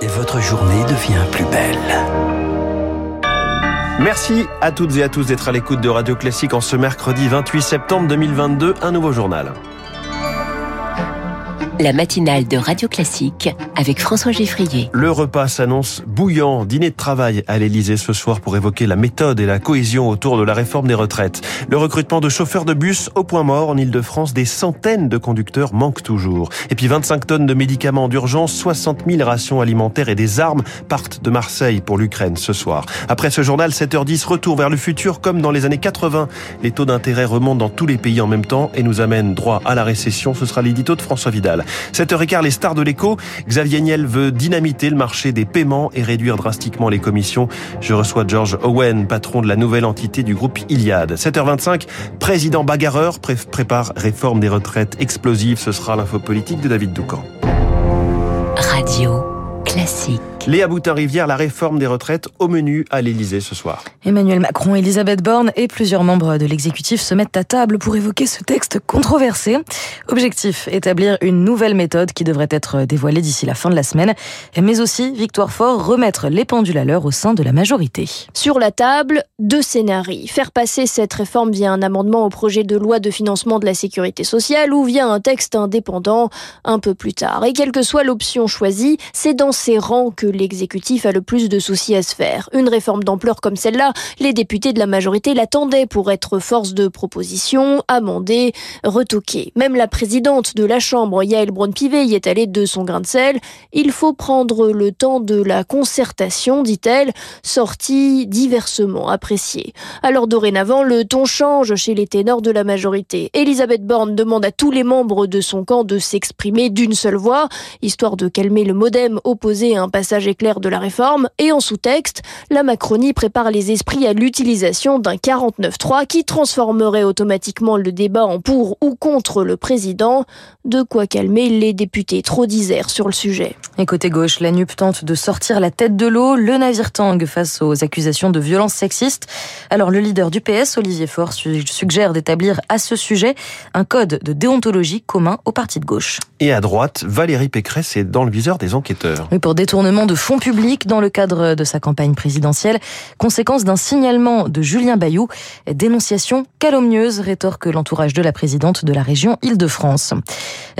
et votre journée devient plus belle. Merci à toutes et à tous d'être à l'écoute de Radio Classique en ce mercredi 28 septembre 2022, un nouveau journal la matinale de Radio Classique avec François Geffrier. Le repas s'annonce bouillant. Dîner de travail à l'Elysée ce soir pour évoquer la méthode et la cohésion autour de la réforme des retraites. Le recrutement de chauffeurs de bus au point mort en Ile-de-France, des centaines de conducteurs manquent toujours. Et puis 25 tonnes de médicaments d'urgence, 60 000 rations alimentaires et des armes partent de Marseille pour l'Ukraine ce soir. Après ce journal, 7h10, retour vers le futur comme dans les années 80. Les taux d'intérêt remontent dans tous les pays en même temps et nous amènent droit à la récession. Ce sera l'édito de François Vidal. 7h15, les stars de l'écho. Xavier Niel veut dynamiter le marché des paiements et réduire drastiquement les commissions. Je reçois George Owen, patron de la nouvelle entité du groupe Iliad. 7h25, président bagarreur prépare réforme des retraites explosives. Ce sera l'info politique de David Doucan. Radio classique. Léa Boutin-Rivière, la réforme des retraites au menu à l'Élysée ce soir. Emmanuel Macron, Elisabeth Borne et plusieurs membres de l'exécutif se mettent à table pour évoquer ce texte controversé. Objectif, établir une nouvelle méthode qui devrait être dévoilée d'ici la fin de la semaine, mais aussi, Victoire Fort, remettre les pendules à l'heure au sein de la majorité. Sur la table, deux scénarios. Faire passer cette réforme via un amendement au projet de loi de financement de la sécurité sociale ou via un texte indépendant un peu plus tard. Et quelle que soit l'option choisie, c'est dans ces rangs que l'exécutif a le plus de soucis à se faire. Une réforme d'ampleur comme celle-là, les députés de la majorité l'attendaient pour être force de proposition, amender, retoquer. Même la présidente de la Chambre, Yael Braun-Pivet, y est allée de son grain de sel. Il faut prendre le temps de la concertation, dit-elle, sortie diversement appréciée. Alors dorénavant, le ton change chez les ténors de la majorité. Elisabeth Borne demande à tous les membres de son camp de s'exprimer d'une seule voix, histoire de calmer le modem opposé à un passage éclair de la réforme, et en sous-texte, la Macronie prépare les esprits à l'utilisation d'un 49-3 qui transformerait automatiquement le débat en pour ou contre le président, de quoi calmer les députés trop disers sur le sujet. Et côté gauche, la NUP tente de sortir la tête de l'eau, le navire tangue face aux accusations de violence sexiste. Alors le leader du PS, Olivier Faure, suggère d'établir à ce sujet un code de déontologie commun au parti de gauche. Et à droite, Valérie Pécresse est dans le viseur des enquêteurs. Oui, pour détournement de fonds publics dans le cadre de sa campagne présidentielle, conséquence d'un signalement de Julien Bayou, dénonciation calomnieuse, rétorque l'entourage de la présidente de la région Île-de-France.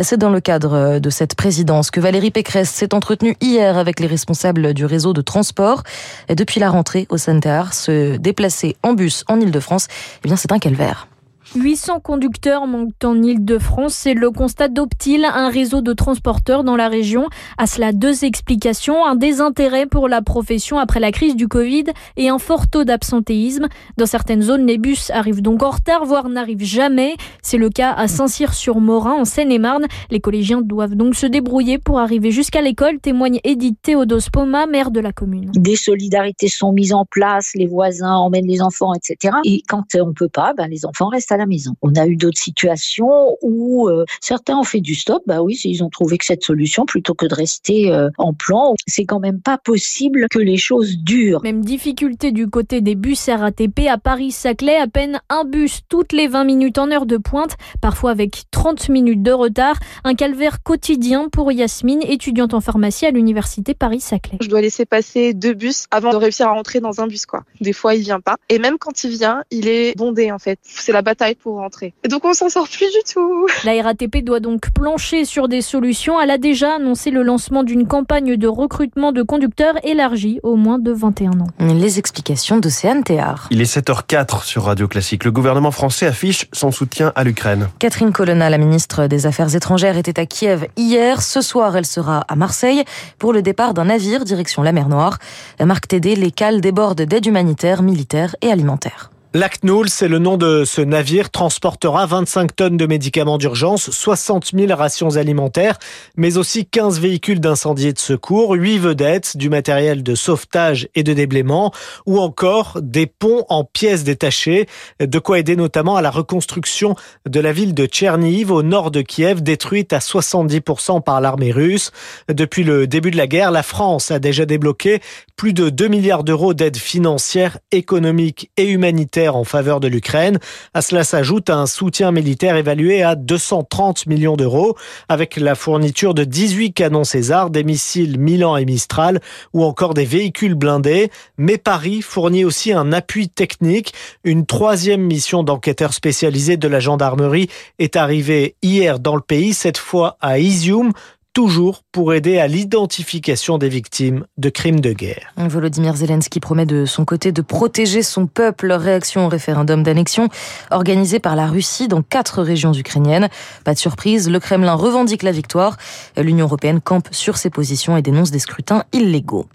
C'est dans le cadre de cette présidence que Valérie Pécresse s'est entretenue hier avec les responsables du réseau de transport. Depuis la rentrée au Centre, se déplacer en bus en Île-de-France, eh bien c'est un calvaire. 800 conducteurs manquent en Ile-de-France. C'est le constat d'Optil, un réseau de transporteurs dans la région. À cela, deux explications. Un désintérêt pour la profession après la crise du Covid et un fort taux d'absentéisme. Dans certaines zones, les bus arrivent donc en retard, voire n'arrivent jamais. C'est le cas à Saint-Cyr-sur-Morin, en Seine-et-Marne. Les collégiens doivent donc se débrouiller pour arriver jusqu'à l'école, témoigne Edith Théodos Poma, maire de la commune. Des solidarités sont mises en place, les voisins emmènent les enfants, etc. Et quand on peut pas, ben, les enfants restent à la maison. On a eu d'autres situations où euh, certains ont fait du stop. Bah oui, ils ont trouvé que cette solution, plutôt que de rester euh, en plan, c'est quand même pas possible que les choses durent. Même difficulté du côté des bus RATP à Paris-Saclay, à peine un bus toutes les 20 minutes en heure de pointe, parfois avec 30 minutes de retard. Un calvaire quotidien pour Yasmine, étudiante en pharmacie à l'université Paris-Saclay. Je dois laisser passer deux bus avant de réussir à rentrer dans un bus, quoi. Des fois, il vient pas. Et même quand il vient, il est bondé, en fait. C'est la bataille pour rentrer. Et donc on s'en sort plus du tout. La RATP doit donc plancher sur des solutions. Elle a déjà annoncé le lancement d'une campagne de recrutement de conducteurs élargie au moins de 21 ans. Les explications d'Océane Théard. Il est 7h04 sur Radio Classique. Le gouvernement français affiche son soutien à l'Ukraine. Catherine Colonna, la ministre des Affaires étrangères, était à Kiev hier. Ce soir, elle sera à Marseille pour le départ d'un navire direction la mer Noire. Marc Tédé, les cales débordent d'aide humanitaire, militaire et alimentaire. L'Acnoul, c'est le nom de ce navire, transportera 25 tonnes de médicaments d'urgence, 60 000 rations alimentaires, mais aussi 15 véhicules d'incendie et de secours, 8 vedettes, du matériel de sauvetage et de déblaiement, ou encore des ponts en pièces détachées, de quoi aider notamment à la reconstruction de la ville de Tcherniv au nord de Kiev, détruite à 70% par l'armée russe. Depuis le début de la guerre, la France a déjà débloqué plus de 2 milliards d'euros d'aide financière, économique et humanitaire en faveur de l'Ukraine. À cela s'ajoute un soutien militaire évalué à 230 millions d'euros, avec la fourniture de 18 canons César, des missiles Milan et Mistral, ou encore des véhicules blindés. Mais Paris fournit aussi un appui technique. Une troisième mission d'enquêteurs spécialisés de la gendarmerie est arrivée hier dans le pays, cette fois à Izium, toujours pour aider à l'identification des victimes de crimes de guerre. Volodymyr Zelensky promet de son côté de protéger son peuple. Réaction au référendum d'annexion organisé par la Russie dans quatre régions ukrainiennes. Pas de surprise, le Kremlin revendique la victoire. L'Union européenne campe sur ses positions et dénonce des scrutins illégaux.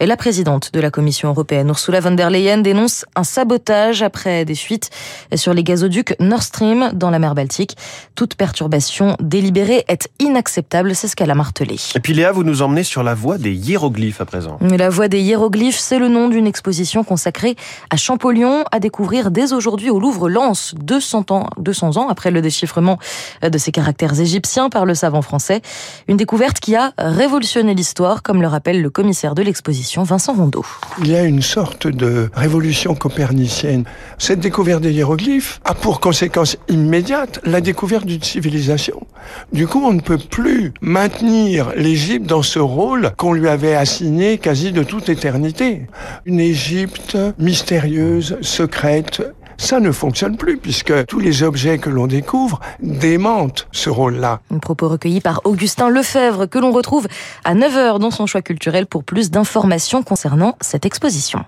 Et la présidente de la Commission européenne, Ursula von der Leyen, dénonce un sabotage après des fuites sur les gazoducs Nord Stream dans la mer Baltique. Toute perturbation délibérée est inacceptable, ce qu'elle a martelé. Et puis Léa, vous nous emmenez sur la voie des hiéroglyphes à présent. La voie des hiéroglyphes, c'est le nom d'une exposition consacrée à Champollion, à découvrir dès aujourd'hui au Louvre Lens, 200 ans, 200 ans après le déchiffrement de ses caractères égyptiens par le savant français. Une découverte qui a révolutionné l'histoire, comme le rappelle le commissaire de l'exposition Vincent Rondeau. Il y a une sorte de révolution copernicienne. Cette découverte des hiéroglyphes a pour conséquence immédiate la découverte d'une civilisation. Du coup, on ne peut plus maintenir l'Égypte dans ce rôle qu'on lui avait assigné quasi de toute éternité. Une Égypte mystérieuse, secrète, ça ne fonctionne plus puisque tous les objets que l'on découvre démentent ce rôle-là. Un propos recueilli par Augustin Lefebvre que l'on retrouve à 9h dans son choix culturel pour plus d'informations concernant cette exposition.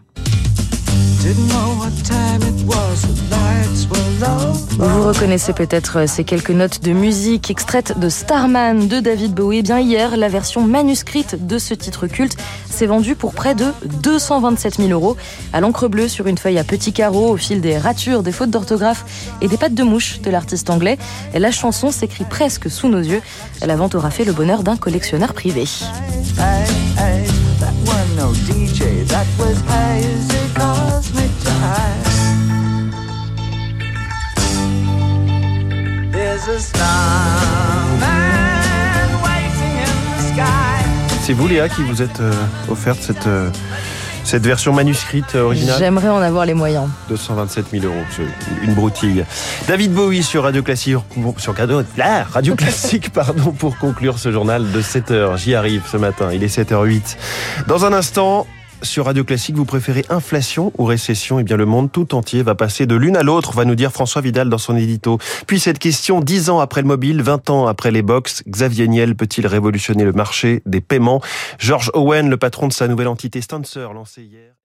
Vous reconnaissez peut-être ces quelques notes de musique extraites de Starman de David Bowie. Eh bien hier, la version manuscrite de ce titre culte s'est vendue pour près de 227 000 euros à l'encre bleue sur une feuille à petits carreaux au fil des ratures, des fautes d'orthographe et des pattes de mouche de l'artiste anglais. La chanson s'écrit presque sous nos yeux. La vente aura fait le bonheur d'un collectionneur privé. C'est vous Léa qui vous êtes euh, offerte cette, euh, cette version manuscrite originale J'aimerais en avoir les moyens. 227 000 euros, une broutille. David Bowie sur Radio Classique, sur Radio, là, Radio Classique pardon, pour conclure ce journal de 7h. J'y arrive ce matin, il est 7h08. Dans un instant, sur Radio Classique, vous préférez inflation ou récession? Eh bien, le monde tout entier va passer de l'une à l'autre, va nous dire François Vidal dans son édito. Puis cette question, 10 ans après le mobile, 20 ans après les box, Xavier Niel peut-il révolutionner le marché des paiements? George Owen, le patron de sa nouvelle entité Stancer, lancée hier.